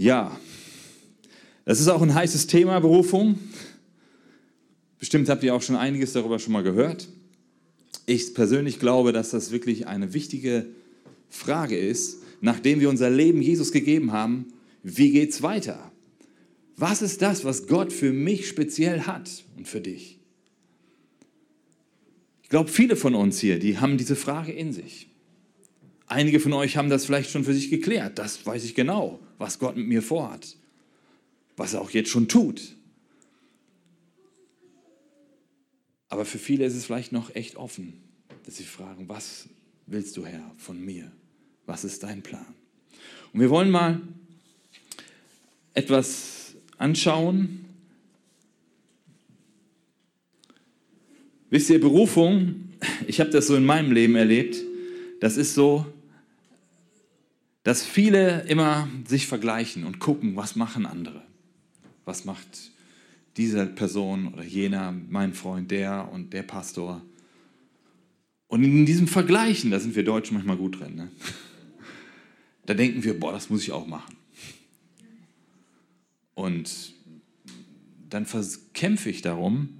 Ja, das ist auch ein heißes Thema, Berufung. Bestimmt habt ihr auch schon einiges darüber schon mal gehört. Ich persönlich glaube, dass das wirklich eine wichtige Frage ist, nachdem wir unser Leben Jesus gegeben haben, wie geht es weiter? Was ist das, was Gott für mich speziell hat und für dich? Ich glaube, viele von uns hier, die haben diese Frage in sich. Einige von euch haben das vielleicht schon für sich geklärt. Das weiß ich genau, was Gott mit mir vorhat. Was er auch jetzt schon tut. Aber für viele ist es vielleicht noch echt offen, dass sie fragen, was willst du, Herr, von mir? Was ist dein Plan? Und wir wollen mal etwas anschauen. Wisst ihr, Berufung, ich habe das so in meinem Leben erlebt, das ist so, dass viele immer sich vergleichen und gucken, was machen andere. Was macht diese Person oder jener, mein Freund, der und der Pastor. Und in diesem Vergleichen, da sind wir Deutschen manchmal gut drin, ne? da denken wir, boah, das muss ich auch machen. Und dann kämpfe ich darum,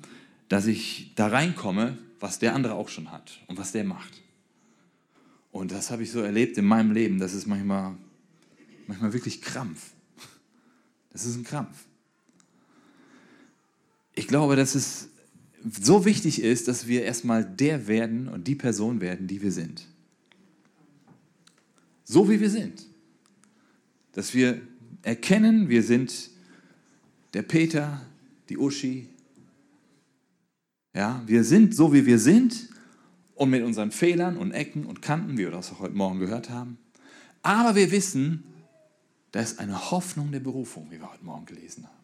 dass ich da reinkomme, was der andere auch schon hat und was der macht. Und das habe ich so erlebt in meinem Leben. Das ist manchmal, manchmal wirklich Krampf. Das ist ein Krampf. Ich glaube, dass es so wichtig ist, dass wir erstmal der werden und die Person werden, die wir sind. So wie wir sind. Dass wir erkennen, wir sind der Peter, die Uschi. Ja, wir sind so, wie wir sind und mit unseren Fehlern und Ecken und Kanten, wie wir das auch heute Morgen gehört haben. Aber wir wissen, da ist eine Hoffnung der Berufung, wie wir heute Morgen gelesen haben.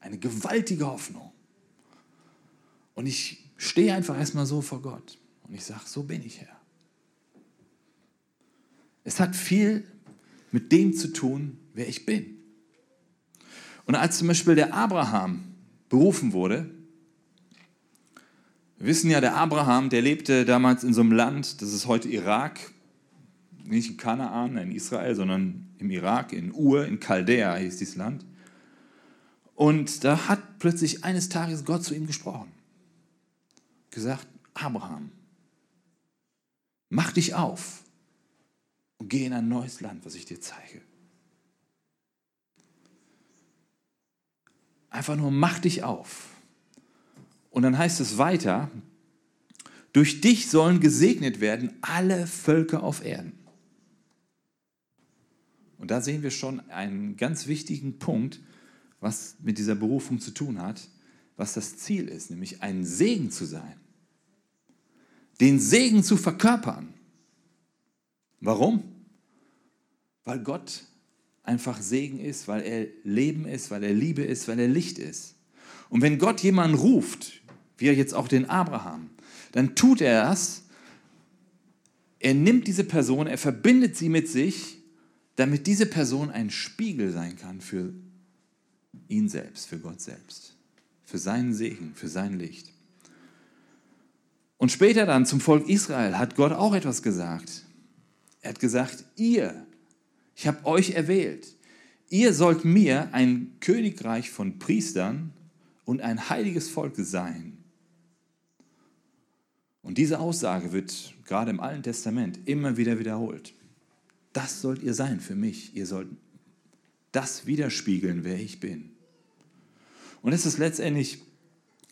Eine gewaltige Hoffnung. Und ich stehe einfach erstmal so vor Gott und ich sage, so bin ich Herr. Es hat viel mit dem zu tun, wer ich bin. Und als zum Beispiel der Abraham berufen wurde, wir wissen ja, der Abraham, der lebte damals in so einem Land, das ist heute Irak, nicht in Kanaan, in Israel, sondern im Irak, in Ur, in Chaldea hieß dieses Land. Und da hat plötzlich eines Tages Gott zu ihm gesprochen. Gesagt, Abraham, mach dich auf und geh in ein neues Land, was ich dir zeige. Einfach nur mach dich auf. Und dann heißt es weiter, durch dich sollen gesegnet werden alle Völker auf Erden. Und da sehen wir schon einen ganz wichtigen Punkt, was mit dieser Berufung zu tun hat, was das Ziel ist, nämlich ein Segen zu sein. Den Segen zu verkörpern. Warum? Weil Gott einfach Segen ist, weil er Leben ist, weil er Liebe ist, weil er Licht ist. Und wenn Gott jemanden ruft, wie er jetzt auch den Abraham, dann tut er es. Er nimmt diese Person, er verbindet sie mit sich, damit diese Person ein Spiegel sein kann für ihn selbst, für Gott selbst, für seinen Segen, für sein Licht. Und später dann zum Volk Israel hat Gott auch etwas gesagt. Er hat gesagt, ihr, ich habe euch erwählt, ihr sollt mir ein Königreich von Priestern und ein heiliges Volk sein. Und diese Aussage wird gerade im Alten Testament immer wieder wiederholt. Das sollt ihr sein für mich. Ihr sollt das widerspiegeln, wer ich bin. Und es ist letztendlich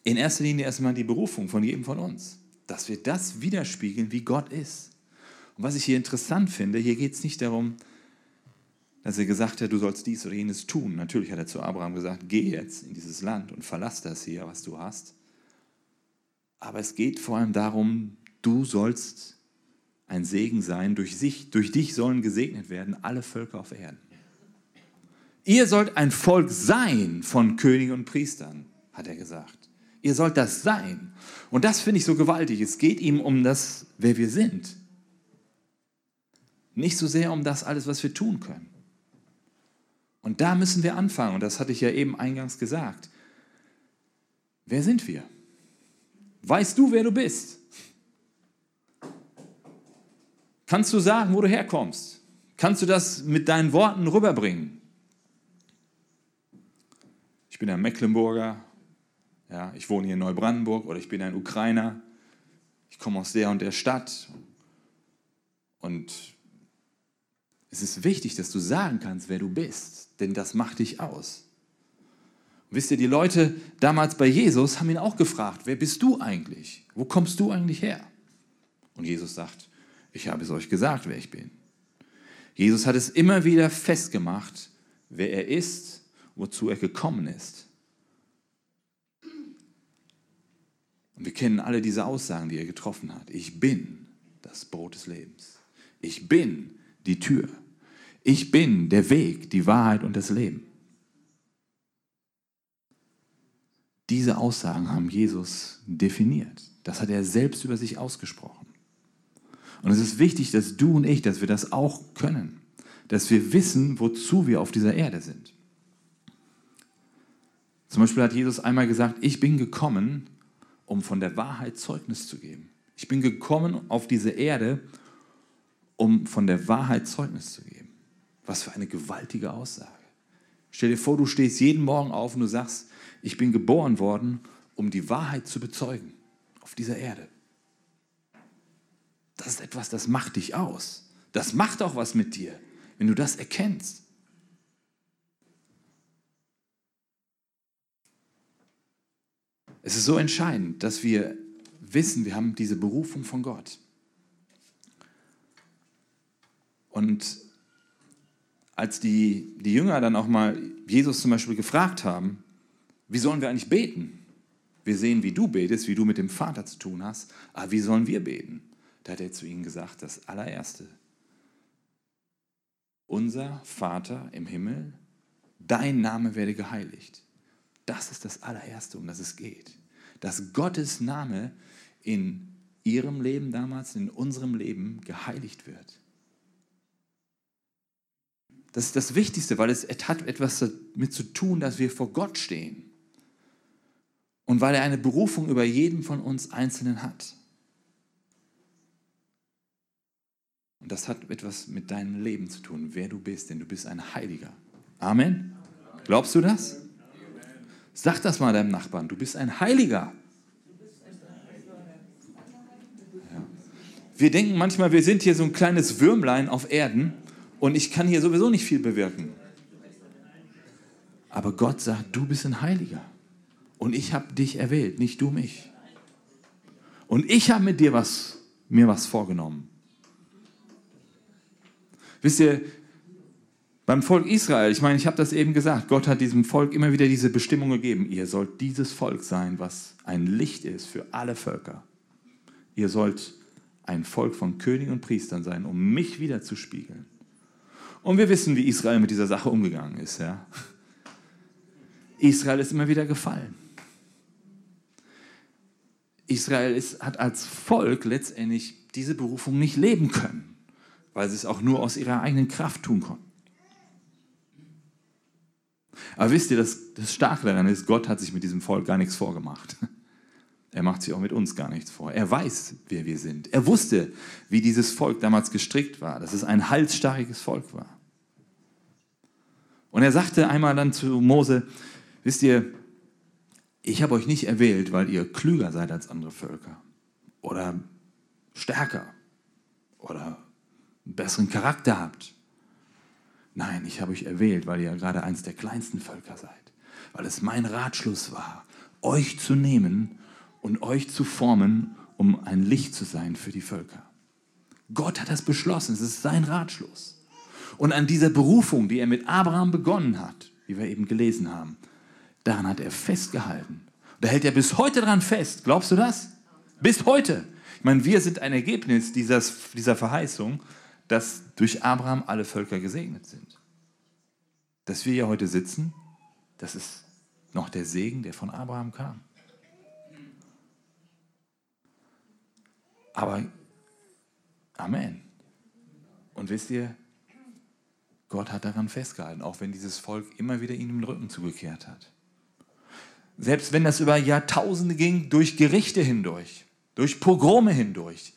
in erster Linie erstmal die Berufung von jedem von uns, dass wir das widerspiegeln, wie Gott ist. Und was ich hier interessant finde, hier geht es nicht darum, dass er gesagt hat, du sollst dies oder jenes tun. Natürlich hat er zu Abraham gesagt, geh jetzt in dieses Land und verlass das hier, was du hast. Aber es geht vor allem darum, du sollst ein Segen sein. Durch, sich, durch dich sollen gesegnet werden alle Völker auf Erden. Ihr sollt ein Volk sein von Königen und Priestern, hat er gesagt. Ihr sollt das sein. Und das finde ich so gewaltig. Es geht ihm um das, wer wir sind. Nicht so sehr um das alles, was wir tun können. Und da müssen wir anfangen. Und das hatte ich ja eben eingangs gesagt. Wer sind wir? Weißt du, wer du bist? Kannst du sagen, wo du herkommst? Kannst du das mit deinen Worten rüberbringen? bin ein Mecklenburger, ja, ich wohne hier in Neubrandenburg oder ich bin ein Ukrainer, ich komme aus der und der Stadt. Und es ist wichtig, dass du sagen kannst, wer du bist, denn das macht dich aus. Wisst ihr, die Leute damals bei Jesus haben ihn auch gefragt, wer bist du eigentlich? Wo kommst du eigentlich her? Und Jesus sagt, ich habe es euch gesagt, wer ich bin. Jesus hat es immer wieder festgemacht, wer er ist, wozu er gekommen ist. Und wir kennen alle diese Aussagen, die er getroffen hat. Ich bin das Brot des Lebens. Ich bin die Tür. Ich bin der Weg, die Wahrheit und das Leben. Diese Aussagen haben Jesus definiert. Das hat er selbst über sich ausgesprochen. Und es ist wichtig, dass du und ich, dass wir das auch können. Dass wir wissen, wozu wir auf dieser Erde sind. Zum Beispiel hat Jesus einmal gesagt, ich bin gekommen, um von der Wahrheit Zeugnis zu geben. Ich bin gekommen auf diese Erde, um von der Wahrheit Zeugnis zu geben. Was für eine gewaltige Aussage. Stell dir vor, du stehst jeden Morgen auf und du sagst, ich bin geboren worden, um die Wahrheit zu bezeugen auf dieser Erde. Das ist etwas, das macht dich aus. Das macht auch was mit dir, wenn du das erkennst. Es ist so entscheidend, dass wir wissen, wir haben diese Berufung von Gott. Und als die, die Jünger dann auch mal Jesus zum Beispiel gefragt haben, wie sollen wir eigentlich beten? Wir sehen, wie du betest, wie du mit dem Vater zu tun hast, aber wie sollen wir beten? Da hat er zu ihnen gesagt, das allererste, unser Vater im Himmel, dein Name werde geheiligt. Das ist das allererste, um das es geht. Dass Gottes Name in ihrem Leben damals, in unserem Leben geheiligt wird. Das ist das Wichtigste, weil es hat etwas damit zu tun, dass wir vor Gott stehen. Und weil er eine Berufung über jeden von uns Einzelnen hat. Und das hat etwas mit deinem Leben zu tun, wer du bist, denn du bist ein Heiliger. Amen. Glaubst du das? Sag das mal deinem Nachbarn, du bist ein Heiliger. Ja. Wir denken manchmal, wir sind hier so ein kleines Würmlein auf Erden und ich kann hier sowieso nicht viel bewirken. Aber Gott sagt, du bist ein Heiliger. Und ich habe dich erwählt, nicht du mich. Und ich habe mit dir was, mir was vorgenommen. Wisst ihr, beim Volk Israel, ich meine, ich habe das eben gesagt, Gott hat diesem Volk immer wieder diese Bestimmung gegeben. Ihr sollt dieses Volk sein, was ein Licht ist für alle Völker. Ihr sollt ein Volk von Königen und Priestern sein, um mich wieder zu spiegeln. Und wir wissen, wie Israel mit dieser Sache umgegangen ist. Ja? Israel ist immer wieder gefallen. Israel ist, hat als Volk letztendlich diese Berufung nicht leben können weil sie es auch nur aus ihrer eigenen Kraft tun konnten. Aber wisst ihr, das, das Starke daran ist, Gott hat sich mit diesem Volk gar nichts vorgemacht. Er macht sich auch mit uns gar nichts vor. Er weiß, wer wir sind. Er wusste, wie dieses Volk damals gestrickt war, dass es ein halsstarriges Volk war. Und er sagte einmal dann zu Mose, wisst ihr, ich habe euch nicht erwählt, weil ihr klüger seid als andere Völker oder stärker oder einen besseren Charakter habt. Nein, ich habe euch erwählt, weil ihr gerade eins der kleinsten Völker seid. Weil es mein Ratschluss war, euch zu nehmen und euch zu formen, um ein Licht zu sein für die Völker. Gott hat das beschlossen, es ist sein Ratschluss. Und an dieser Berufung, die er mit Abraham begonnen hat, wie wir eben gelesen haben, daran hat er festgehalten. Da hält er bis heute dran fest. Glaubst du das? Bis heute. Ich meine, wir sind ein Ergebnis dieses, dieser Verheißung dass durch Abraham alle Völker gesegnet sind. Dass wir hier heute sitzen, das ist noch der Segen, der von Abraham kam. Aber Amen. Und wisst ihr, Gott hat daran festgehalten, auch wenn dieses Volk immer wieder ihm den Rücken zugekehrt hat. Selbst wenn das über Jahrtausende ging, durch Gerichte hindurch, durch Pogrome hindurch,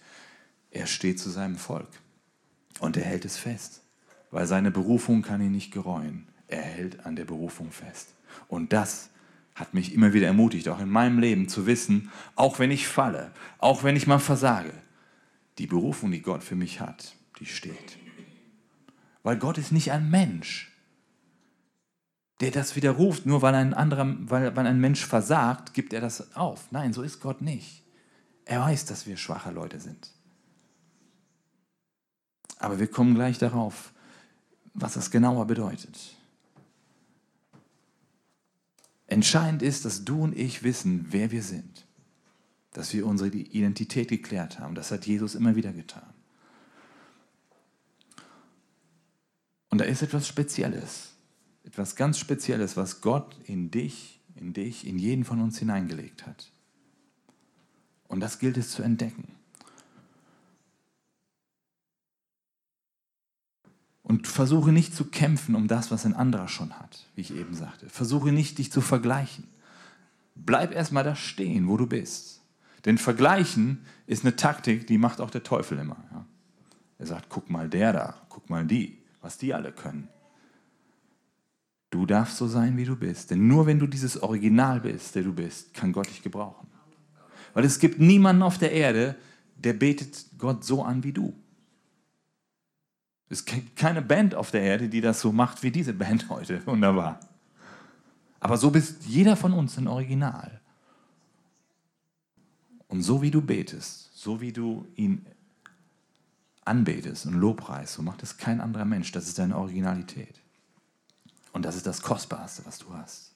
er steht zu seinem Volk. Und er hält es fest, weil seine Berufung kann ihn nicht gereuen. Er hält an der Berufung fest. Und das hat mich immer wieder ermutigt, auch in meinem Leben zu wissen, auch wenn ich falle, auch wenn ich mal versage, die Berufung, die Gott für mich hat, die steht. Weil Gott ist nicht ein Mensch, der das widerruft, nur weil ein anderer, weil, weil ein Mensch versagt, gibt er das auf. Nein, so ist Gott nicht. Er weiß, dass wir schwache Leute sind. Aber wir kommen gleich darauf, was das genauer bedeutet. Entscheidend ist, dass du und ich wissen, wer wir sind. Dass wir unsere Identität geklärt haben. Das hat Jesus immer wieder getan. Und da ist etwas Spezielles. Etwas ganz Spezielles, was Gott in dich, in dich, in jeden von uns hineingelegt hat. Und das gilt es zu entdecken. Und versuche nicht zu kämpfen um das, was ein anderer schon hat, wie ich eben sagte. Versuche nicht, dich zu vergleichen. Bleib erstmal da stehen, wo du bist. Denn vergleichen ist eine Taktik, die macht auch der Teufel immer. Ja. Er sagt, guck mal der da, guck mal die, was die alle können. Du darfst so sein, wie du bist. Denn nur wenn du dieses Original bist, der du bist, kann Gott dich gebrauchen. Weil es gibt niemanden auf der Erde, der betet Gott so an wie du. Es gibt keine Band auf der Erde, die das so macht wie diese Band heute. Wunderbar. Aber so bist jeder von uns ein Original. Und so wie du betest, so wie du ihn anbetest und lobpreist, so macht es kein anderer Mensch. Das ist deine Originalität. Und das ist das Kostbarste, was du hast.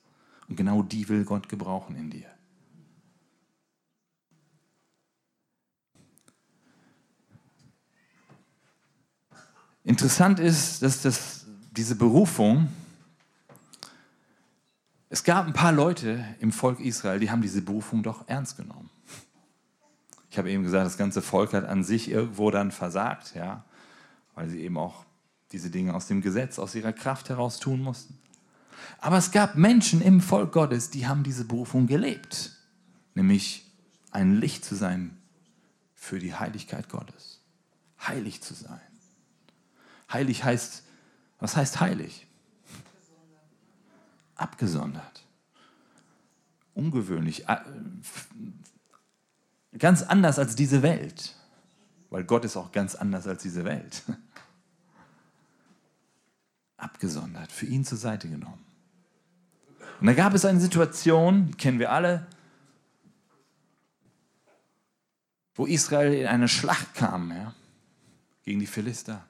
Und genau die will Gott gebrauchen in dir. Interessant ist, dass das, diese Berufung, es gab ein paar Leute im Volk Israel, die haben diese Berufung doch ernst genommen. Ich habe eben gesagt, das ganze Volk hat an sich irgendwo dann versagt, ja, weil sie eben auch diese Dinge aus dem Gesetz, aus ihrer Kraft heraus tun mussten. Aber es gab Menschen im Volk Gottes, die haben diese Berufung gelebt, nämlich ein Licht zu sein für die Heiligkeit Gottes, heilig zu sein. Heilig heißt, was heißt heilig? Abgesondert. Ungewöhnlich. Ganz anders als diese Welt. Weil Gott ist auch ganz anders als diese Welt. Abgesondert, für ihn zur Seite genommen. Und da gab es eine Situation, die kennen wir alle, wo Israel in eine Schlacht kam ja, gegen die Philister.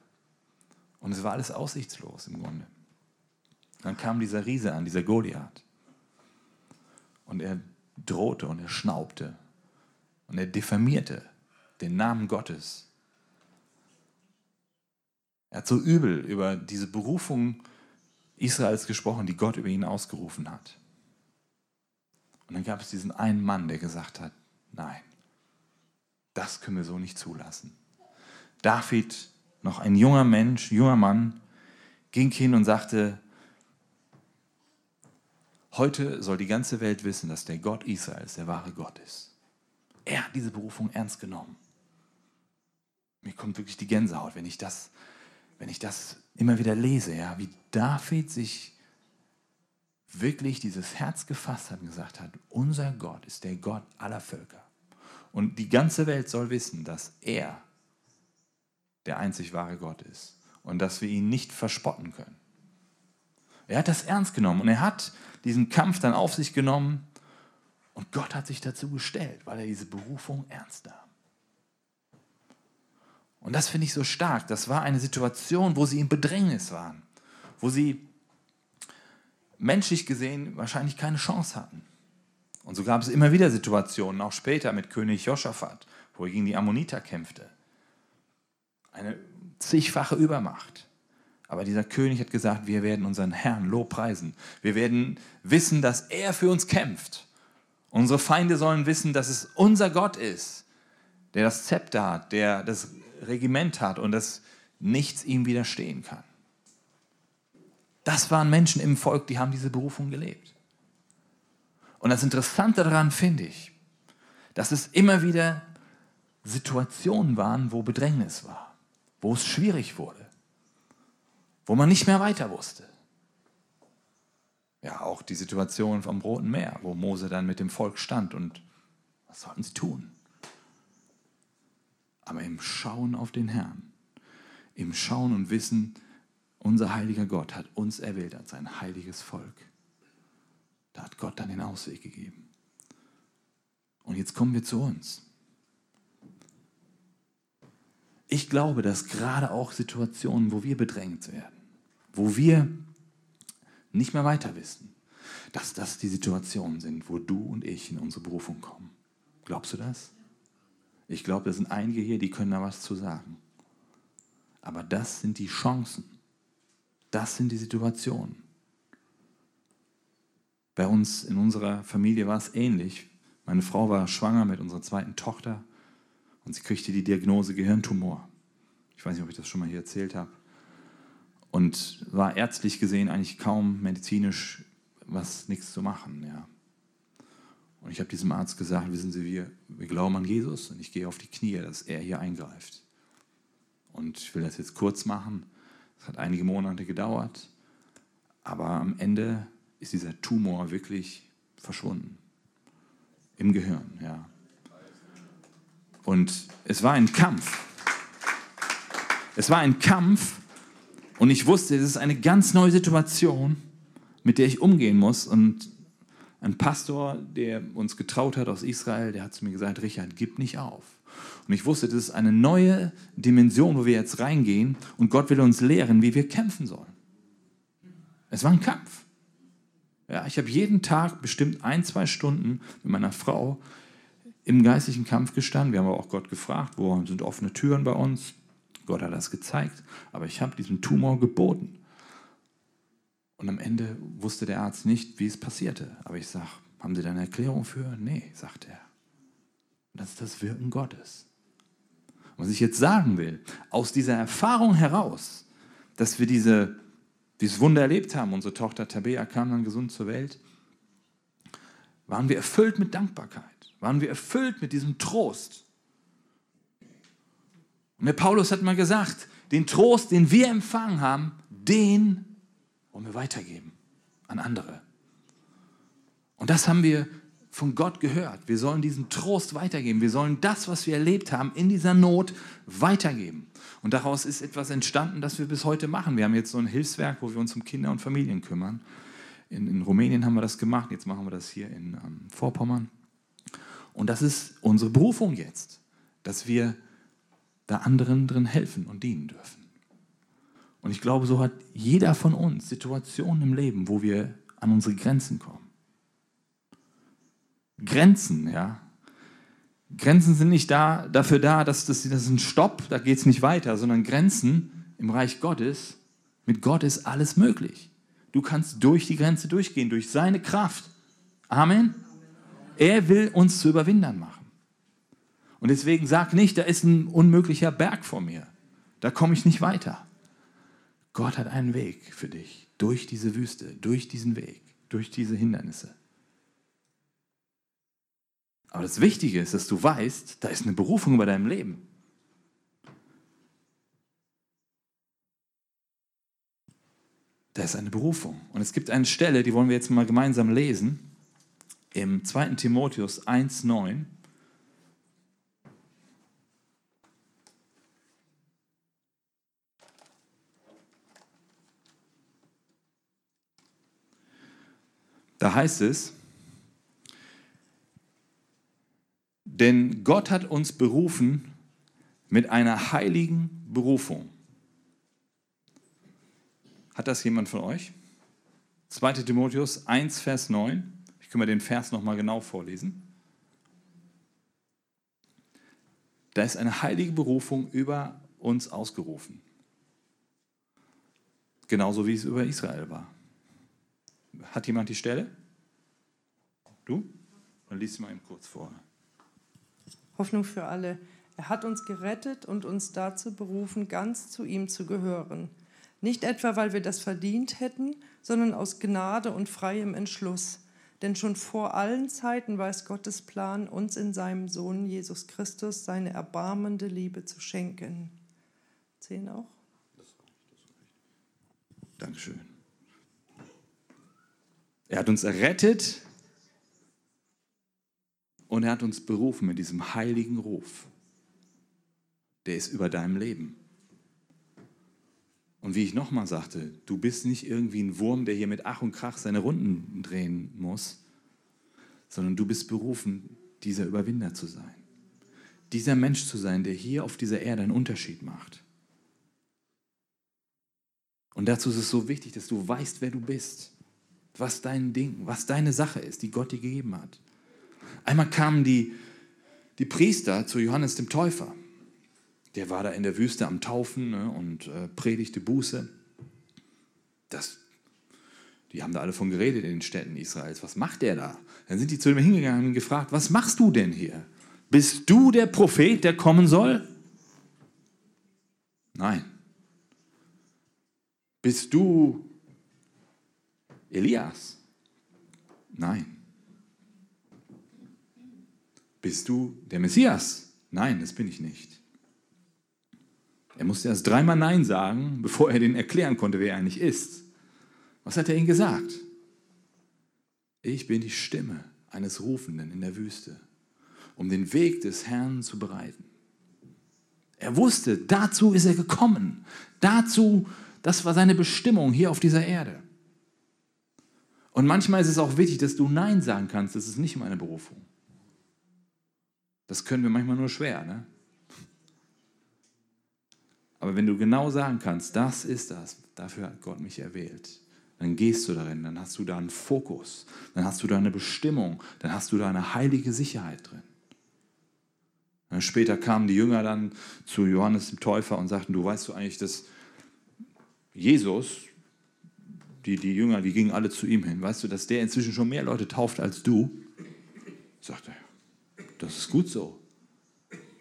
Und es war alles aussichtslos im Grunde. Dann kam dieser Riese an, dieser Goliath. Und er drohte und er schnaubte und er diffamierte den Namen Gottes. Er hat so übel über diese Berufung Israels gesprochen, die Gott über ihn ausgerufen hat. Und dann gab es diesen einen Mann, der gesagt hat, nein, das können wir so nicht zulassen. David noch ein junger Mensch, junger Mann, ging hin und sagte, heute soll die ganze Welt wissen, dass der Gott Israels der wahre Gott ist. Er hat diese Berufung ernst genommen. Mir kommt wirklich die Gänsehaut, wenn ich das, wenn ich das immer wieder lese, ja, wie David sich wirklich dieses Herz gefasst hat und gesagt hat, unser Gott ist der Gott aller Völker. Und die ganze Welt soll wissen, dass er der einzig wahre Gott ist und dass wir ihn nicht verspotten können. Er hat das ernst genommen und er hat diesen Kampf dann auf sich genommen und Gott hat sich dazu gestellt, weil er diese Berufung ernst nahm. Und das finde ich so stark. Das war eine Situation, wo sie in Bedrängnis waren, wo sie menschlich gesehen wahrscheinlich keine Chance hatten. Und so gab es immer wieder Situationen, auch später mit König Josaphat, wo er gegen die Ammoniter kämpfte eine zigfache Übermacht. Aber dieser König hat gesagt, wir werden unseren Herrn lobpreisen. Wir werden wissen, dass er für uns kämpft. Unsere Feinde sollen wissen, dass es unser Gott ist, der das Zepter hat, der das Regiment hat und dass nichts ihm widerstehen kann. Das waren Menschen im Volk, die haben diese Berufung gelebt. Und das Interessante daran finde ich, dass es immer wieder Situationen waren, wo Bedrängnis war wo es schwierig wurde, wo man nicht mehr weiter wusste. Ja, auch die Situation vom Roten Meer, wo Mose dann mit dem Volk stand und was sollten sie tun? Aber im Schauen auf den Herrn, im Schauen und Wissen, unser heiliger Gott hat uns erwählt als sein heiliges Volk. Da hat Gott dann den Ausweg gegeben. Und jetzt kommen wir zu uns. Ich glaube, dass gerade auch Situationen, wo wir bedrängt werden, wo wir nicht mehr weiter wissen, dass das die Situationen sind, wo du und ich in unsere Berufung kommen. Glaubst du das? Ich glaube, da sind einige hier, die können da was zu sagen. Aber das sind die Chancen. Das sind die Situationen. Bei uns in unserer Familie war es ähnlich. Meine Frau war schwanger mit unserer zweiten Tochter und sie kriegte die Diagnose Gehirntumor. Ich weiß nicht, ob ich das schon mal hier erzählt habe. Und war ärztlich gesehen eigentlich kaum medizinisch was nichts zu machen. Ja. Und ich habe diesem Arzt gesagt, wissen Sie, wir, wir glauben an Jesus und ich gehe auf die Knie, dass er hier eingreift. Und ich will das jetzt kurz machen. Es hat einige Monate gedauert, aber am Ende ist dieser Tumor wirklich verschwunden. Im Gehirn, ja. Und es war ein Kampf. Es war ein Kampf und ich wusste, es ist eine ganz neue Situation, mit der ich umgehen muss. Und ein Pastor, der uns getraut hat aus Israel, der hat zu mir gesagt, Richard, gib nicht auf. Und ich wusste, das ist eine neue Dimension, wo wir jetzt reingehen und Gott will uns lehren, wie wir kämpfen sollen. Es war ein Kampf. Ja, ich habe jeden Tag bestimmt ein, zwei Stunden mit meiner Frau im geistlichen Kampf gestanden. Wir haben aber auch Gott gefragt, wo sind offene Türen bei uns? Gott hat das gezeigt, aber ich habe diesem Tumor geboten. Und am Ende wusste der Arzt nicht, wie es passierte. Aber ich sage, haben Sie da eine Erklärung für? Nee, sagt er. Das ist das Wirken Gottes. Was ich jetzt sagen will, aus dieser Erfahrung heraus, dass wir diese, dieses Wunder erlebt haben, unsere Tochter Tabea kam dann gesund zur Welt, waren wir erfüllt mit Dankbarkeit, waren wir erfüllt mit diesem Trost. Und der Paulus hat mal gesagt, den Trost, den wir empfangen haben, den wollen wir weitergeben an andere. Und das haben wir von Gott gehört. Wir sollen diesen Trost weitergeben. Wir sollen das, was wir erlebt haben in dieser Not, weitergeben. Und daraus ist etwas entstanden, das wir bis heute machen. Wir haben jetzt so ein Hilfswerk, wo wir uns um Kinder und Familien kümmern. In, in Rumänien haben wir das gemacht, jetzt machen wir das hier in ähm, Vorpommern. Und das ist unsere Berufung jetzt, dass wir da anderen drin helfen und dienen dürfen. Und ich glaube, so hat jeder von uns Situationen im Leben, wo wir an unsere Grenzen kommen. Grenzen, ja. Grenzen sind nicht da, dafür da, dass das, das ist ein Stopp, da geht es nicht weiter, sondern Grenzen im Reich Gottes, mit Gott ist alles möglich. Du kannst durch die Grenze durchgehen, durch seine Kraft. Amen. Er will uns zu Überwindern machen. Und deswegen sag nicht, da ist ein unmöglicher Berg vor mir. Da komme ich nicht weiter. Gott hat einen Weg für dich durch diese Wüste, durch diesen Weg, durch diese Hindernisse. Aber das Wichtige ist, dass du weißt, da ist eine Berufung über deinem Leben. Da ist eine Berufung. Und es gibt eine Stelle, die wollen wir jetzt mal gemeinsam lesen, im 2. Timotheus 1,9. Da heißt es, denn Gott hat uns berufen mit einer heiligen Berufung. Hat das jemand von euch? 2 Timotheus 1, Vers 9. Ich kann mir den Vers nochmal genau vorlesen. Da ist eine heilige Berufung über uns ausgerufen. Genauso wie es über Israel war. Hat jemand die Stelle? Du? Dann liest sie mal eben kurz vor. Hoffnung für alle. Er hat uns gerettet und uns dazu berufen, ganz zu ihm zu gehören. Nicht etwa, weil wir das verdient hätten, sondern aus Gnade und freiem Entschluss. Denn schon vor allen Zeiten war es Gottes Plan, uns in seinem Sohn Jesus Christus seine erbarmende Liebe zu schenken. Zehn auch? Dankeschön. Er hat uns errettet und er hat uns berufen mit diesem heiligen Ruf. Der ist über deinem Leben. Und wie ich nochmal sagte, du bist nicht irgendwie ein Wurm, der hier mit Ach und Krach seine Runden drehen muss, sondern du bist berufen, dieser Überwinder zu sein. Dieser Mensch zu sein, der hier auf dieser Erde einen Unterschied macht. Und dazu ist es so wichtig, dass du weißt, wer du bist, was dein Ding, was deine Sache ist, die Gott dir gegeben hat. Einmal kamen die, die Priester zu Johannes dem Täufer. Der war da in der Wüste am Taufen ne, und äh, predigte Buße. Das, die haben da alle von geredet in den Städten Israels. Was macht der da? Dann sind die zu ihm hingegangen und gefragt, was machst du denn hier? Bist du der Prophet, der kommen soll? Nein. Bist du Elias? Nein. Bist du der Messias? Nein, das bin ich nicht. Er musste erst dreimal Nein sagen, bevor er denen erklären konnte, wer er eigentlich ist. Was hat er ihnen gesagt? Ich bin die Stimme eines Rufenden in der Wüste, um den Weg des Herrn zu bereiten. Er wusste, dazu ist er gekommen. Dazu, das war seine Bestimmung hier auf dieser Erde. Und manchmal ist es auch wichtig, dass du Nein sagen kannst. Das ist nicht meine Berufung. Das können wir manchmal nur schwer. Ne? Aber wenn du genau sagen kannst, das ist das, dafür hat Gott mich erwählt, dann gehst du darin, dann hast du da einen Fokus, dann hast du da eine Bestimmung, dann hast du da eine heilige Sicherheit drin. Später kamen die Jünger dann zu Johannes dem Täufer und sagten, du weißt du eigentlich, dass Jesus, die, die Jünger, die gingen alle zu ihm hin, weißt du, dass der inzwischen schon mehr Leute tauft als du? Sagte er, das ist gut so.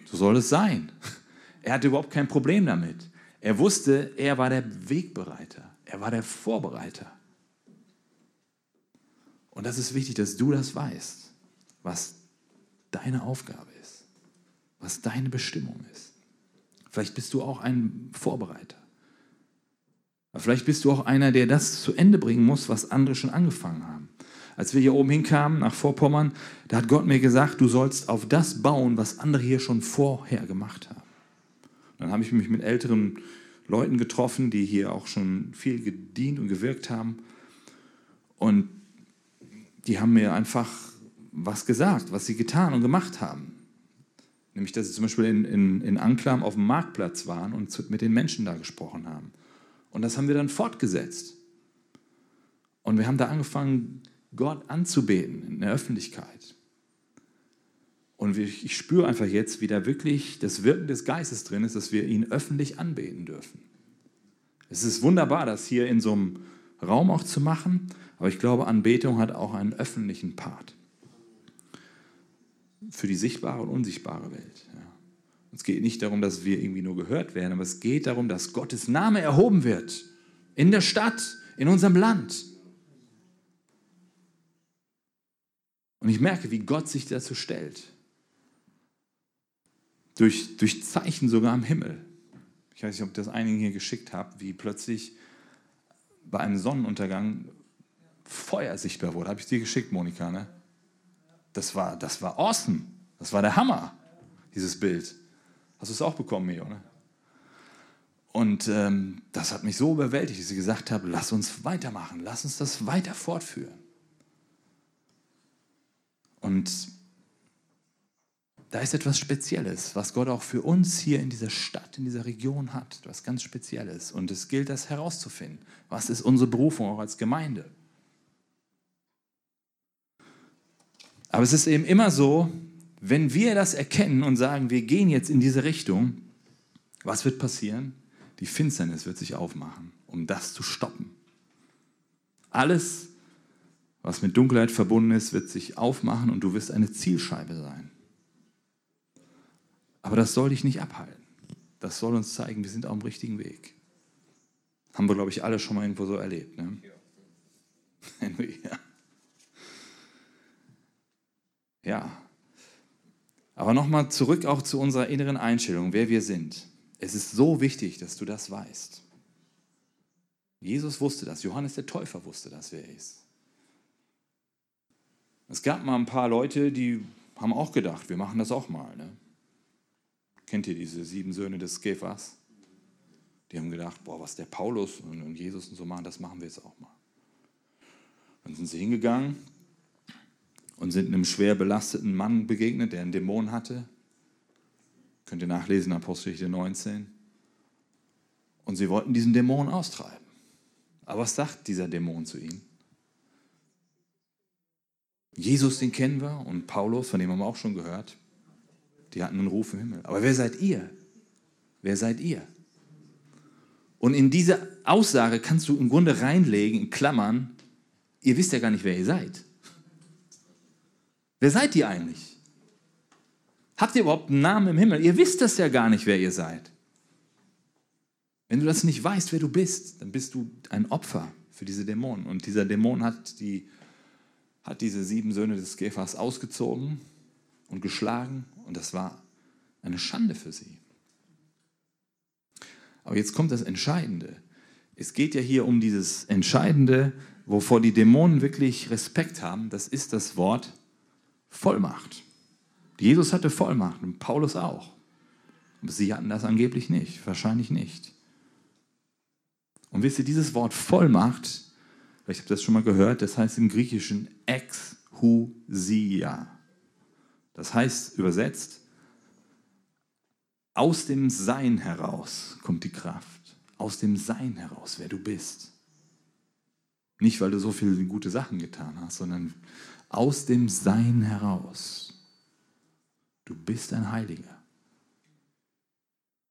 So soll es sein. Er hatte überhaupt kein Problem damit. Er wusste, er war der Wegbereiter. Er war der Vorbereiter. Und das ist wichtig, dass du das weißt, was deine Aufgabe ist, was deine Bestimmung ist. Vielleicht bist du auch ein Vorbereiter. Aber vielleicht bist du auch einer, der das zu Ende bringen muss, was andere schon angefangen haben. Als wir hier oben hinkamen, nach Vorpommern, da hat Gott mir gesagt, du sollst auf das bauen, was andere hier schon vorher gemacht haben. Dann habe ich mich mit älteren Leuten getroffen, die hier auch schon viel gedient und gewirkt haben. Und die haben mir einfach was gesagt, was sie getan und gemacht haben. Nämlich, dass sie zum Beispiel in, in, in Anklam auf dem Marktplatz waren und mit den Menschen da gesprochen haben. Und das haben wir dann fortgesetzt. Und wir haben da angefangen, Gott anzubeten in der Öffentlichkeit. Und ich spüre einfach jetzt, wie da wirklich das Wirken des Geistes drin ist, dass wir ihn öffentlich anbeten dürfen. Es ist wunderbar, das hier in so einem Raum auch zu machen, aber ich glaube, Anbetung hat auch einen öffentlichen Part für die sichtbare und unsichtbare Welt. Es geht nicht darum, dass wir irgendwie nur gehört werden, aber es geht darum, dass Gottes Name erhoben wird in der Stadt, in unserem Land. Und ich merke, wie Gott sich dazu stellt durch, durch Zeichen sogar am Himmel. Ich weiß nicht, ob ich das einigen hier geschickt habe, wie plötzlich bei einem Sonnenuntergang Feuer sichtbar wurde. Habe ich dir geschickt, Monika, ne? Das war, das war awesome. Das war der Hammer, dieses Bild. Hast du es auch bekommen, Mio, ne? Und ähm, das hat mich so überwältigt, dass ich gesagt habe, lass uns weitermachen, lass uns das weiter fortführen. Und da ist etwas Spezielles, was Gott auch für uns hier in dieser Stadt, in dieser Region hat. Etwas ganz Spezielles. Und es gilt, das herauszufinden. Was ist unsere Berufung auch als Gemeinde? Aber es ist eben immer so, wenn wir das erkennen und sagen, wir gehen jetzt in diese Richtung, was wird passieren? Die Finsternis wird sich aufmachen, um das zu stoppen. Alles, was mit Dunkelheit verbunden ist, wird sich aufmachen und du wirst eine Zielscheibe sein. Aber das soll dich nicht abhalten. Das soll uns zeigen, wir sind auf dem richtigen Weg. Haben wir, glaube ich, alle schon mal irgendwo so erlebt. Ne? Ja. ja. Aber nochmal zurück auch zu unserer inneren Einstellung, wer wir sind. Es ist so wichtig, dass du das weißt. Jesus wusste das, Johannes der Täufer wusste das, wer er ist. Es gab mal ein paar Leute, die haben auch gedacht, wir machen das auch mal. Ne? Kennt ihr diese sieben Söhne des Skephas? Die haben gedacht, boah, was der Paulus und Jesus und so machen, das machen wir jetzt auch mal. Dann sind sie hingegangen und sind einem schwer belasteten Mann begegnet, der einen Dämon hatte. Könnt ihr nachlesen, Apostelgeschichte 19. Und sie wollten diesen Dämon austreiben. Aber was sagt dieser Dämon zu ihnen? Jesus, den kennen wir, und Paulus, von dem haben wir auch schon gehört. Die hatten einen Ruf im Himmel. Aber wer seid ihr? Wer seid ihr? Und in diese Aussage kannst du im Grunde reinlegen, in Klammern, ihr wisst ja gar nicht, wer ihr seid. Wer seid ihr eigentlich? Habt ihr überhaupt einen Namen im Himmel? Ihr wisst das ja gar nicht, wer ihr seid. Wenn du das nicht weißt, wer du bist, dann bist du ein Opfer für diese Dämonen. Und dieser Dämon hat, die, hat diese sieben Söhne des Käfers ausgezogen und geschlagen. Und das war eine Schande für sie. Aber jetzt kommt das Entscheidende. Es geht ja hier um dieses Entscheidende, wovor die Dämonen wirklich Respekt haben. Das ist das Wort Vollmacht. Jesus hatte Vollmacht und Paulus auch. Aber sie hatten das angeblich nicht, wahrscheinlich nicht. Und wisst ihr, dieses Wort Vollmacht, vielleicht habt ihr das schon mal gehört, das heißt im Griechischen exhusia. Das heißt übersetzt, aus dem Sein heraus kommt die Kraft. Aus dem Sein heraus, wer du bist. Nicht, weil du so viele gute Sachen getan hast, sondern aus dem Sein heraus. Du bist ein Heiliger.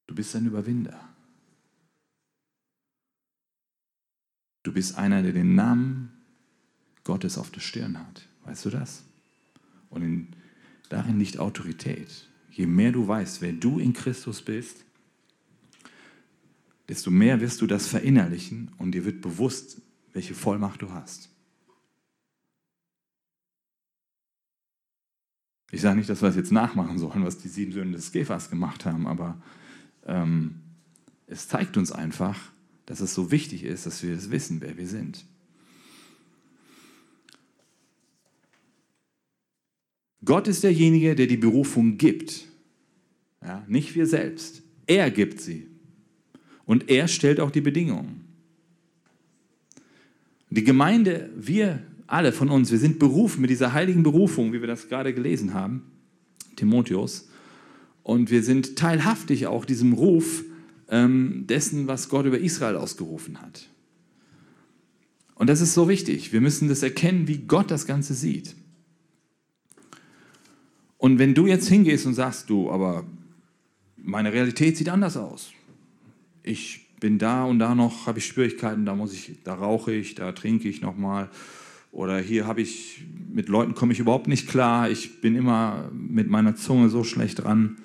Du bist ein Überwinder. Du bist einer, der den Namen Gottes auf der Stirn hat. Weißt du das? Und in, darin liegt Autorität. Je mehr du weißt, wer du in Christus bist, desto mehr wirst du das verinnerlichen und dir wird bewusst, welche Vollmacht du hast. Ich sage nicht, dass wir es jetzt nachmachen sollen, was die sieben Söhne des Käfers gemacht haben, aber ähm, es zeigt uns einfach, dass es so wichtig ist, dass wir es wissen, wer wir sind. Gott ist derjenige, der die Berufung gibt. Ja, nicht wir selbst. Er gibt sie. Und er stellt auch die Bedingungen. Die Gemeinde, wir alle von uns, wir sind berufen mit dieser heiligen Berufung, wie wir das gerade gelesen haben, Timotheus. Und wir sind teilhaftig auch diesem Ruf ähm, dessen, was Gott über Israel ausgerufen hat. Und das ist so wichtig. Wir müssen das erkennen, wie Gott das Ganze sieht. Und wenn du jetzt hingehst und sagst, du, aber meine Realität sieht anders aus. Ich bin da und da noch, habe ich Schwierigkeiten, da muss ich, da rauche ich, da trinke ich noch mal oder hier habe ich, mit Leuten komme ich überhaupt nicht klar, ich bin immer mit meiner Zunge so schlecht dran.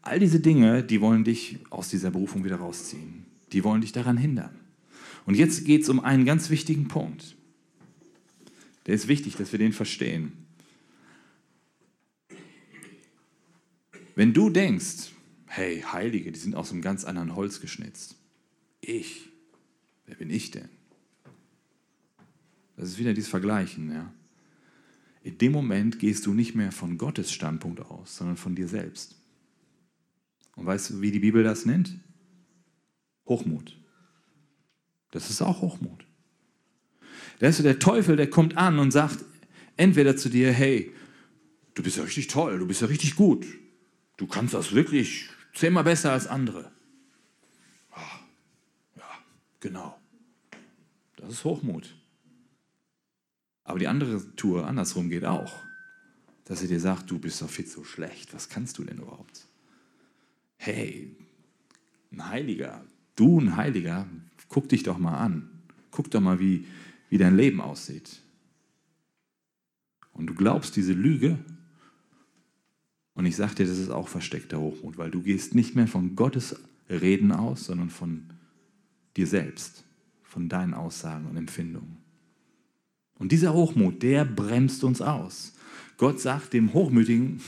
All diese Dinge, die wollen dich aus dieser Berufung wieder rausziehen. Die wollen dich daran hindern. Und jetzt geht es um einen ganz wichtigen Punkt. Der ist wichtig, dass wir den verstehen. Wenn du denkst, hey, Heilige, die sind aus einem ganz anderen Holz geschnitzt. Ich, wer bin ich denn? Das ist wieder dieses Vergleichen. Ja? In dem Moment gehst du nicht mehr von Gottes Standpunkt aus, sondern von dir selbst. Und weißt du, wie die Bibel das nennt? Hochmut. Das ist auch Hochmut. Da ist der Teufel, der kommt an und sagt entweder zu dir, hey, du bist ja richtig toll, du bist ja richtig gut, du kannst das wirklich zehnmal besser als andere. Ah, ja, genau. Das ist Hochmut. Aber die andere Tour andersrum geht auch. Dass er dir sagt, du bist doch viel zu schlecht. Was kannst du denn überhaupt? Hey, ein Heiliger, du ein Heiliger, guck dich doch mal an. Guck doch mal, wie, wie dein Leben aussieht. Und du glaubst diese Lüge. Und ich sage dir, das ist auch versteckter Hochmut, weil du gehst nicht mehr von Gottes Reden aus, sondern von dir selbst, von deinen Aussagen und Empfindungen. Und dieser Hochmut, der bremst uns aus. Gott sagt dem Hochmütigen,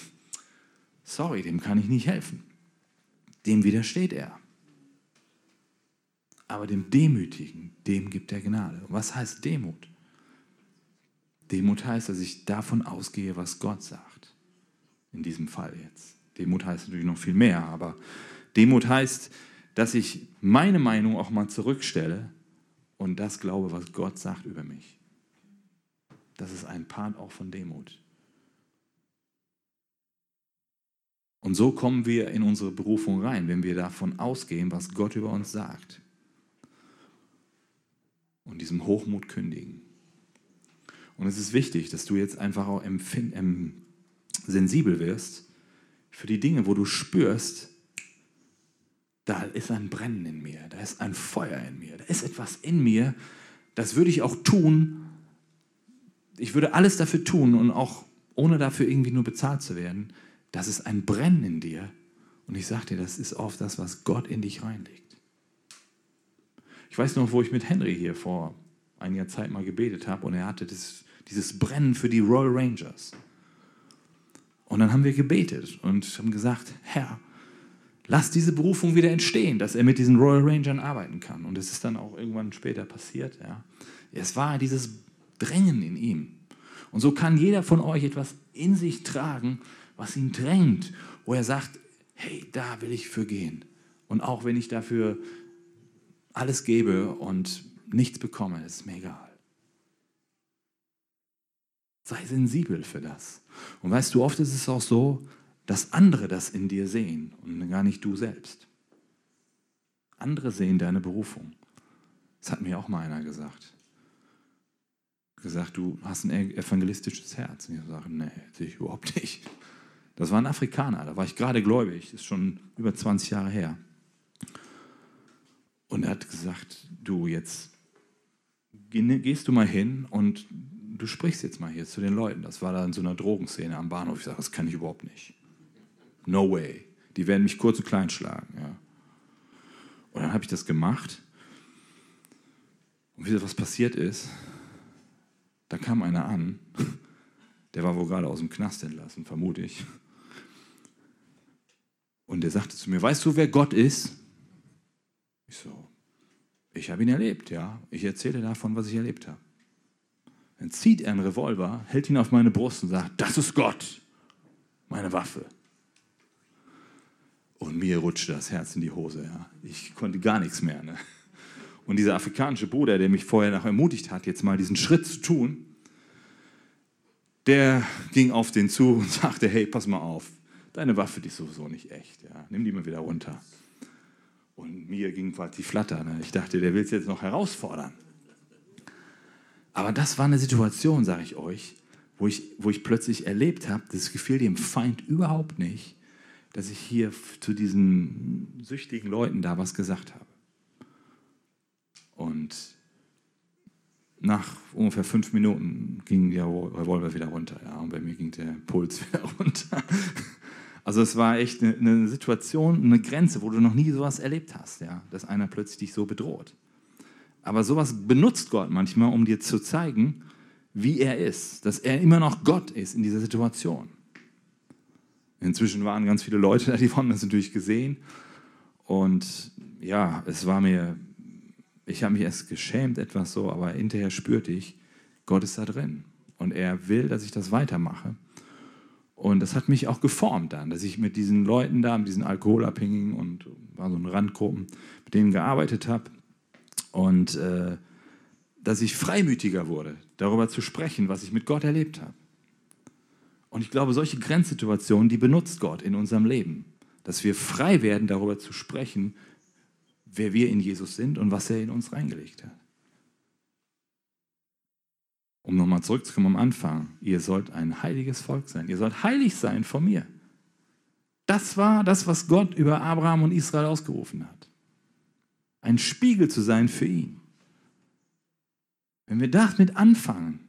sorry, dem kann ich nicht helfen. Dem widersteht er. Aber dem Demütigen, dem gibt er Gnade. Was heißt Demut? Demut heißt, dass ich davon ausgehe, was Gott sagt. In diesem Fall jetzt. Demut heißt natürlich noch viel mehr, aber Demut heißt, dass ich meine Meinung auch mal zurückstelle und das glaube, was Gott sagt über mich. Das ist ein Part auch von Demut. Und so kommen wir in unsere Berufung rein, wenn wir davon ausgehen, was Gott über uns sagt. Und diesem Hochmut kündigen. Und es ist wichtig, dass du jetzt einfach auch ähm, sensibel wirst für die Dinge, wo du spürst, da ist ein Brennen in mir, da ist ein Feuer in mir, da ist etwas in mir, das würde ich auch tun. Ich würde alles dafür tun und auch ohne dafür irgendwie nur bezahlt zu werden. Das ist ein Brennen in dir. Und ich sage dir, das ist oft das, was Gott in dich reinlegt. Ich weiß noch, wo ich mit Henry hier vor einiger Zeit mal gebetet habe und er hatte das, dieses Brennen für die Royal Rangers. Und dann haben wir gebetet und haben gesagt, Herr, lass diese Berufung wieder entstehen, dass er mit diesen Royal Rangers arbeiten kann. Und es ist dann auch irgendwann später passiert. Ja. Es war dieses Drängen in ihm. Und so kann jeder von euch etwas in sich tragen, was ihn drängt, wo er sagt, hey, da will ich für gehen. Und auch wenn ich dafür alles gebe und nichts bekomme, ist mir egal. Sei sensibel für das. Und weißt du, oft ist es auch so, dass andere das in dir sehen und gar nicht du selbst. Andere sehen deine Berufung. Das hat mir auch mal einer gesagt. Gesagt, du hast ein evangelistisches Herz. Und ich sage, nee, sehe ich überhaupt nicht. Das war ein Afrikaner, da war ich gerade gläubig, das ist schon über 20 Jahre her. Und er hat gesagt, du jetzt gehst du mal hin und du sprichst jetzt mal hier zu den Leuten. Das war da in so einer Drogenszene am Bahnhof. Ich sage, das kann ich überhaupt nicht. No way. Die werden mich kurz und klein schlagen. Ja. Und dann habe ich das gemacht. Und wieder was passiert ist, da kam einer an, der war wohl gerade aus dem Knast entlassen, vermute ich. Und der sagte zu mir, weißt du, wer Gott ist? Ich so, ich habe ihn erlebt, ja. Ich erzähle davon, was ich erlebt habe. Dann zieht er einen Revolver, hält ihn auf meine Brust und sagt, das ist Gott, meine Waffe. Und mir rutschte das Herz in die Hose. Ja. Ich konnte gar nichts mehr. Ne? Und dieser afrikanische Bruder, der mich vorher noch ermutigt hat, jetzt mal diesen Schritt zu tun, der ging auf den zu und sagte, hey, pass mal auf, deine Waffe, die ist sowieso nicht echt. Ja. Nimm die mal wieder runter. Und mir ging quasi die Flatter. Ne? Ich dachte, der will es jetzt noch herausfordern. Aber das war eine Situation, sage ich euch, wo ich, wo ich plötzlich erlebt habe, das gefiel dem Feind überhaupt nicht dass ich hier zu diesen süchtigen Leuten da was gesagt habe. Und nach ungefähr fünf Minuten ging der Revolver wieder runter. Ja, und bei mir ging der Puls wieder runter. Also es war echt eine, eine, Situation, eine Grenze, wo du noch nie sowas erlebt hast, ja, dass einer plötzlich dich so bedroht. Aber sowas benutzt Gott manchmal, um dir zu zeigen, wie er ist, dass er immer noch Gott ist in dieser Situation. Inzwischen waren ganz viele Leute da, die haben das natürlich gesehen. Und ja, es war mir, ich habe mich erst geschämt etwas so, aber hinterher spürte ich, Gott ist da drin. Und er will, dass ich das weitermache. Und das hat mich auch geformt dann, dass ich mit diesen Leuten da, mit diesen Alkoholabhängigen und war so ein Randgruppen, mit denen gearbeitet habe. Und äh, dass ich freimütiger wurde, darüber zu sprechen, was ich mit Gott erlebt habe. Und ich glaube, solche Grenzsituationen, die benutzt Gott in unserem Leben, dass wir frei werden, darüber zu sprechen, wer wir in Jesus sind und was er in uns reingelegt hat. Um nochmal zurückzukommen am Anfang, ihr sollt ein heiliges Volk sein. Ihr sollt heilig sein vor mir. Das war das, was Gott über Abraham und Israel ausgerufen hat. Ein Spiegel zu sein für ihn. Wenn wir damit anfangen,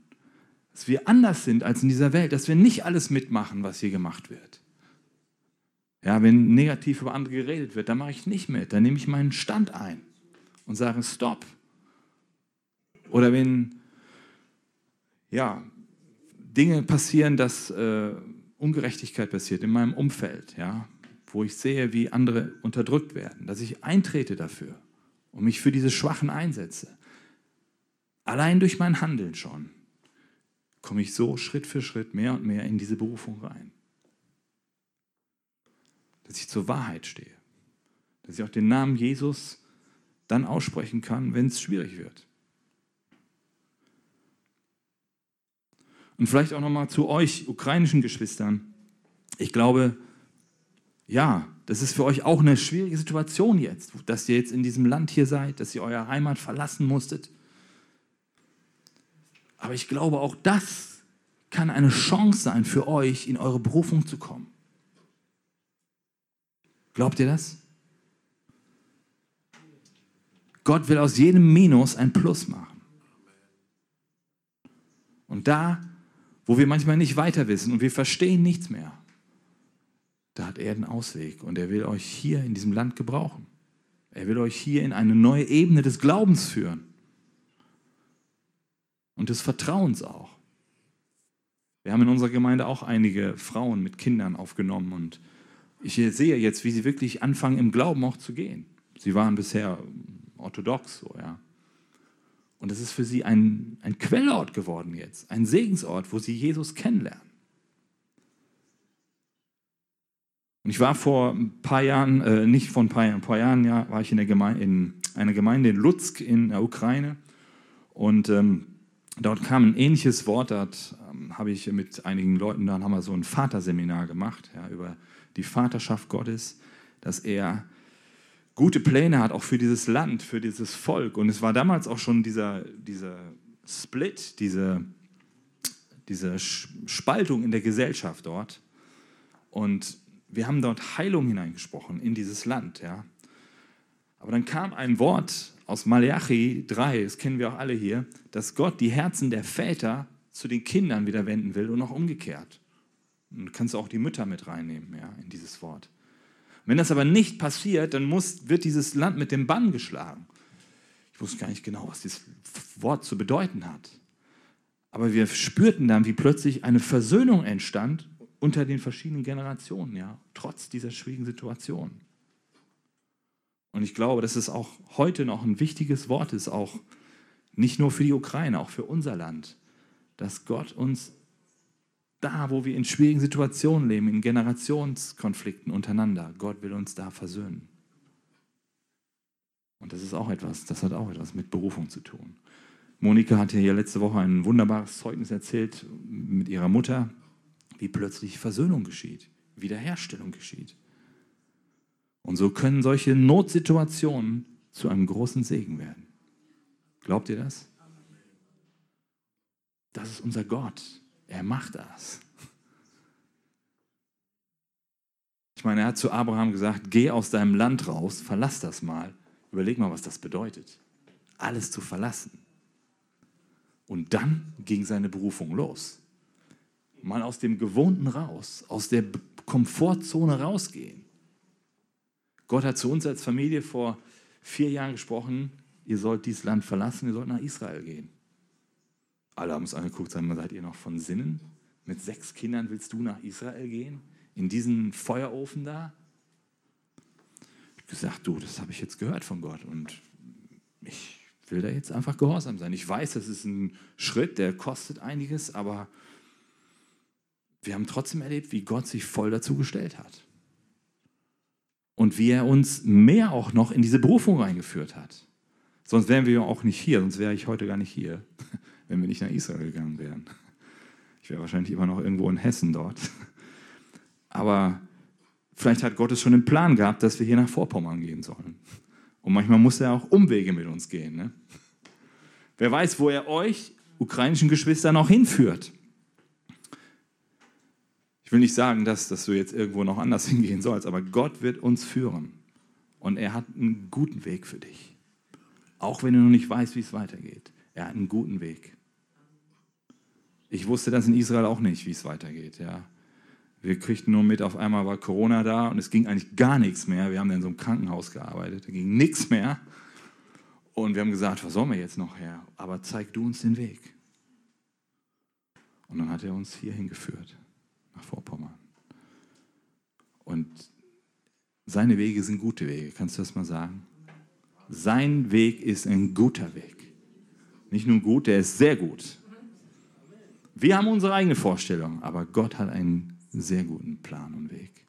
dass wir anders sind als in dieser Welt, dass wir nicht alles mitmachen, was hier gemacht wird. Ja, wenn negativ über andere geredet wird, dann mache ich nicht mit, dann nehme ich meinen Stand ein und sage Stopp. Oder wenn ja, Dinge passieren, dass äh, Ungerechtigkeit passiert in meinem Umfeld, ja, wo ich sehe, wie andere unterdrückt werden, dass ich eintrete dafür und mich für diese Schwachen einsetze. Allein durch mein Handeln schon komme ich so Schritt für Schritt mehr und mehr in diese Berufung rein. Dass ich zur Wahrheit stehe. Dass ich auch den Namen Jesus dann aussprechen kann, wenn es schwierig wird. Und vielleicht auch nochmal zu euch, ukrainischen Geschwistern. Ich glaube, ja, das ist für euch auch eine schwierige Situation jetzt, dass ihr jetzt in diesem Land hier seid, dass ihr eure Heimat verlassen musstet. Aber ich glaube, auch das kann eine Chance sein für euch, in eure Berufung zu kommen. Glaubt ihr das? Gott will aus jedem Minus ein Plus machen. Und da, wo wir manchmal nicht weiter wissen und wir verstehen nichts mehr, da hat er den Ausweg und er will euch hier in diesem Land gebrauchen. Er will euch hier in eine neue Ebene des Glaubens führen und des Vertrauens auch. Wir haben in unserer Gemeinde auch einige Frauen mit Kindern aufgenommen und ich sehe jetzt, wie sie wirklich anfangen, im Glauben auch zu gehen. Sie waren bisher orthodox, so, ja. Und es ist für sie ein, ein Quellort geworden jetzt, ein Segensort, wo sie Jesus kennenlernen. Und ich war vor ein paar Jahren, äh, nicht vor ein paar Jahren, ein paar Jahren ja, war ich in, der Gemeinde, in einer Gemeinde in Lutsk in der Ukraine. Und ähm, dort kam ein ähnliches Wort, dort ähm, habe ich mit einigen Leuten, dann haben wir so ein Vaterseminar gemacht, ja, über die Vaterschaft Gottes, dass er gute Pläne hat, auch für dieses Land, für dieses Volk. Und es war damals auch schon dieser, dieser Split, diese, diese Spaltung in der Gesellschaft dort. Und wir haben dort Heilung hineingesprochen in dieses Land. Ja. Aber dann kam ein Wort aus Malachi 3, das kennen wir auch alle hier, dass Gott die Herzen der Väter zu den Kindern wieder wenden will und auch umgekehrt. Und du kannst auch die Mütter mit reinnehmen ja, in dieses Wort. Wenn das aber nicht passiert, dann muss, wird dieses Land mit dem Bann geschlagen. Ich wusste gar nicht genau, was dieses Wort zu bedeuten hat. Aber wir spürten dann, wie plötzlich eine Versöhnung entstand unter den verschiedenen Generationen, ja, trotz dieser schwierigen Situation. Und ich glaube, dass es auch heute noch ein wichtiges Wort ist, auch nicht nur für die Ukraine, auch für unser Land, dass Gott uns da, wo wir in schwierigen Situationen leben, in Generationskonflikten untereinander, Gott will uns da versöhnen. Und das ist auch etwas, das hat auch etwas mit Berufung zu tun. Monika hat ja letzte Woche ein wunderbares Zeugnis erzählt mit ihrer Mutter, wie plötzlich Versöhnung geschieht, Wiederherstellung geschieht. Und so können solche Notsituationen zu einem großen Segen werden. Glaubt ihr das? Das ist unser Gott. Er macht das. Ich meine, er hat zu Abraham gesagt, geh aus deinem Land raus, verlass das mal. Überleg mal, was das bedeutet. Alles zu verlassen. Und dann ging seine Berufung los mal aus dem Gewohnten raus, aus der Komfortzone rausgehen. Gott hat zu uns als Familie vor vier Jahren gesprochen, ihr sollt dieses Land verlassen, ihr sollt nach Israel gehen. Alle haben uns angeguckt, sagen, seid ihr noch von Sinnen? Mit sechs Kindern willst du nach Israel gehen? In diesen Feuerofen da? Ich gesagt, du, das habe ich jetzt gehört von Gott und ich will da jetzt einfach gehorsam sein. Ich weiß, das ist ein Schritt, der kostet einiges, aber wir haben trotzdem erlebt, wie Gott sich voll dazu gestellt hat. Und wie er uns mehr auch noch in diese Berufung reingeführt hat. Sonst wären wir ja auch nicht hier, sonst wäre ich heute gar nicht hier, wenn wir nicht nach Israel gegangen wären. Ich wäre wahrscheinlich immer noch irgendwo in Hessen dort. Aber vielleicht hat Gott es schon im Plan gehabt, dass wir hier nach Vorpommern gehen sollen. Und manchmal muss er auch Umwege mit uns gehen. Ne? Wer weiß, wo er euch, ukrainischen Geschwister, noch hinführt. Ich will nicht sagen, dass, dass du jetzt irgendwo noch anders hingehen sollst, aber Gott wird uns führen. Und er hat einen guten Weg für dich. Auch wenn du noch nicht weißt, wie es weitergeht. Er hat einen guten Weg. Ich wusste das in Israel auch nicht, wie es weitergeht. Ja. Wir kriegten nur mit, auf einmal war Corona da und es ging eigentlich gar nichts mehr. Wir haben in so einem Krankenhaus gearbeitet, da ging nichts mehr. Und wir haben gesagt, was sollen wir jetzt noch her? Aber zeig du uns den Weg. Und dann hat er uns hier hingeführt nach Vorpommern. Und seine Wege sind gute Wege. Kannst du das mal sagen? Sein Weg ist ein guter Weg. Nicht nur gut, der ist sehr gut. Wir haben unsere eigene Vorstellung, aber Gott hat einen sehr guten Plan und Weg.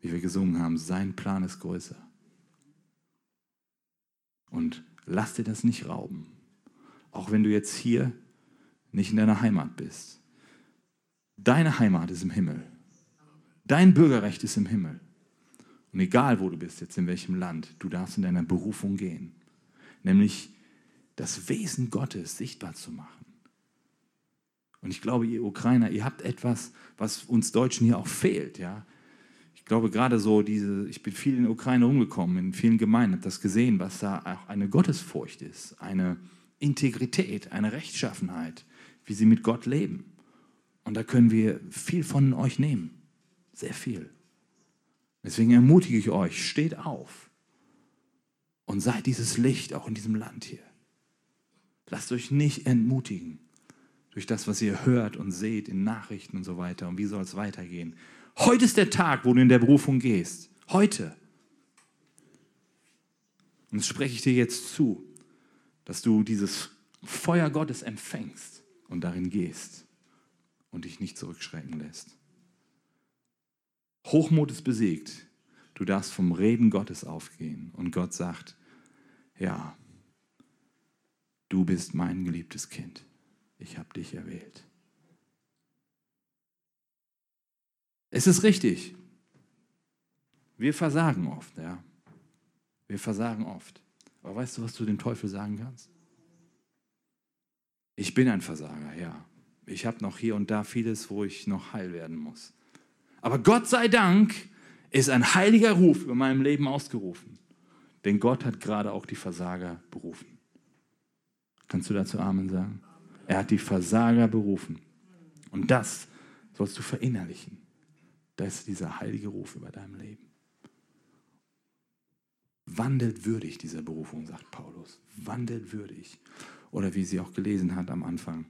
Wie wir gesungen haben, sein Plan ist größer. Und lass dir das nicht rauben. Auch wenn du jetzt hier nicht in deiner Heimat bist. Deine Heimat ist im Himmel. Dein Bürgerrecht ist im Himmel. Und egal, wo du bist, jetzt in welchem Land, du darfst in deiner Berufung gehen. Nämlich das Wesen Gottes sichtbar zu machen. Und ich glaube, ihr Ukrainer, ihr habt etwas, was uns Deutschen hier auch fehlt. Ja? Ich glaube gerade so, diese, ich bin viel in der Ukraine rumgekommen, in vielen Gemeinden, habe das gesehen, was da auch eine Gottesfurcht ist, eine Integrität, eine Rechtschaffenheit, wie sie mit Gott leben. Und da können wir viel von euch nehmen. Sehr viel. Deswegen ermutige ich euch, steht auf und seid dieses Licht auch in diesem Land hier. Lasst euch nicht entmutigen durch das, was ihr hört und seht in Nachrichten und so weiter. Und wie soll es weitergehen? Heute ist der Tag, wo du in der Berufung gehst. Heute. Und das spreche ich dir jetzt zu, dass du dieses Feuer Gottes empfängst und darin gehst und dich nicht zurückschrecken lässt. Hochmut ist besiegt. Du darfst vom Reden Gottes aufgehen. Und Gott sagt, ja, du bist mein geliebtes Kind ich habe dich erwählt. Es ist richtig. Wir versagen oft, ja. Wir versagen oft. Aber weißt du, was du dem Teufel sagen kannst? Ich bin ein Versager, ja. Ich habe noch hier und da vieles, wo ich noch heil werden muss. Aber Gott sei Dank ist ein heiliger Ruf über meinem Leben ausgerufen. Denn Gott hat gerade auch die Versager berufen. Kannst du dazu Amen sagen? Er hat die Versager berufen. Und das sollst du verinnerlichen. Das ist dieser heilige Ruf über deinem Leben. Wandelt würdig dieser Berufung, sagt Paulus. Wandelt würdig. Oder wie sie auch gelesen hat am Anfang.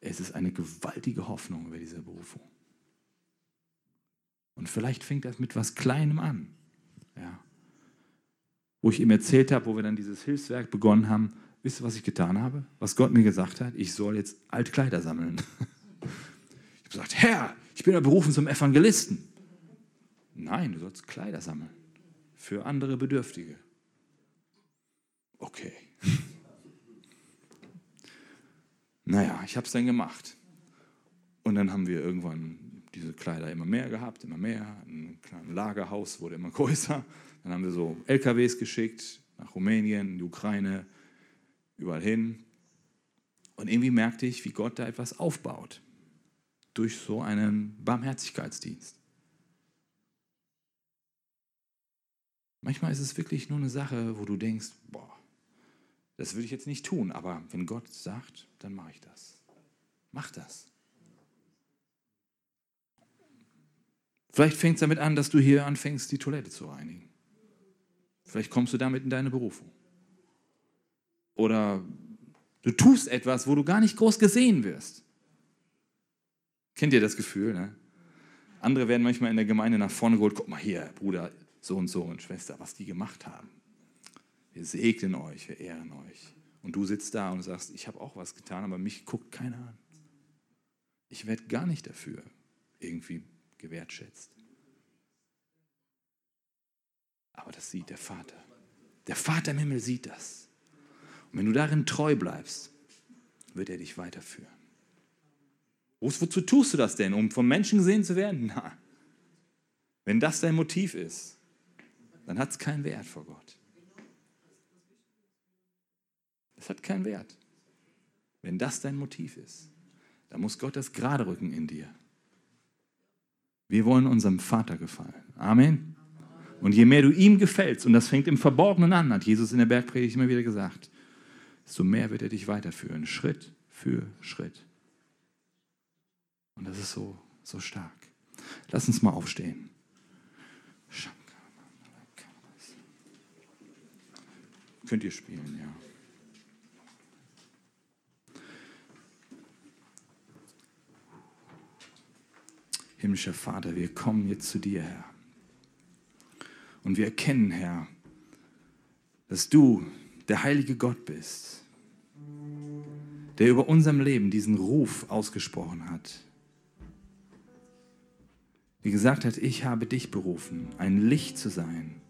Es ist eine gewaltige Hoffnung über diese Berufung. Und vielleicht fängt das mit was Kleinem an. Ja. Wo ich ihm erzählt habe, wo wir dann dieses Hilfswerk begonnen haben, Wisst ihr, was ich getan habe? Was Gott mir gesagt hat? Ich soll jetzt Altkleider sammeln. Ich habe gesagt, Herr, ich bin ja berufen zum Evangelisten. Nein, du sollst Kleider sammeln. Für andere Bedürftige. Okay. Naja, ich habe es dann gemacht. Und dann haben wir irgendwann diese Kleider immer mehr gehabt, immer mehr. Ein kleines Lagerhaus wurde immer größer. Dann haben wir so LKWs geschickt nach Rumänien, die Ukraine, überall hin. Und irgendwie merkte ich, wie Gott da etwas aufbaut durch so einen Barmherzigkeitsdienst. Manchmal ist es wirklich nur eine Sache, wo du denkst, boah, das würde ich jetzt nicht tun, aber wenn Gott sagt, dann mache ich das. Mach das. Vielleicht fängt es damit an, dass du hier anfängst, die Toilette zu reinigen. Vielleicht kommst du damit in deine Berufung. Oder du tust etwas, wo du gar nicht groß gesehen wirst. Kennt ihr das Gefühl? Ne? Andere werden manchmal in der Gemeinde nach vorne geholt. Guck mal hier, Bruder, so und so und Schwester, was die gemacht haben. Wir segnen euch, wir ehren euch. Und du sitzt da und sagst, ich habe auch was getan, aber mich guckt keiner an. Ich werde gar nicht dafür irgendwie gewertschätzt. Aber das sieht der Vater. Der Vater im Himmel sieht das. Und wenn du darin treu bleibst, wird er dich weiterführen. Wozu tust du das denn? Um von Menschen gesehen zu werden? Na, wenn das dein Motiv ist, dann hat es keinen Wert vor Gott. Es hat keinen Wert. Wenn das dein Motiv ist, dann muss Gott das gerade rücken in dir. Wir wollen unserem Vater gefallen. Amen. Und je mehr du ihm gefällst, und das fängt im Verborgenen an, hat Jesus in der Bergpredigt immer wieder gesagt, desto mehr wird er dich weiterführen, Schritt für Schritt. Und das ist so, so stark. Lass uns mal aufstehen. Könnt ihr spielen, ja. Himmlischer Vater, wir kommen jetzt zu dir, Herr. Und wir erkennen, Herr, dass du der heilige Gott bist der über unserem Leben diesen Ruf ausgesprochen hat. Wie gesagt hat, ich habe dich berufen, ein Licht zu sein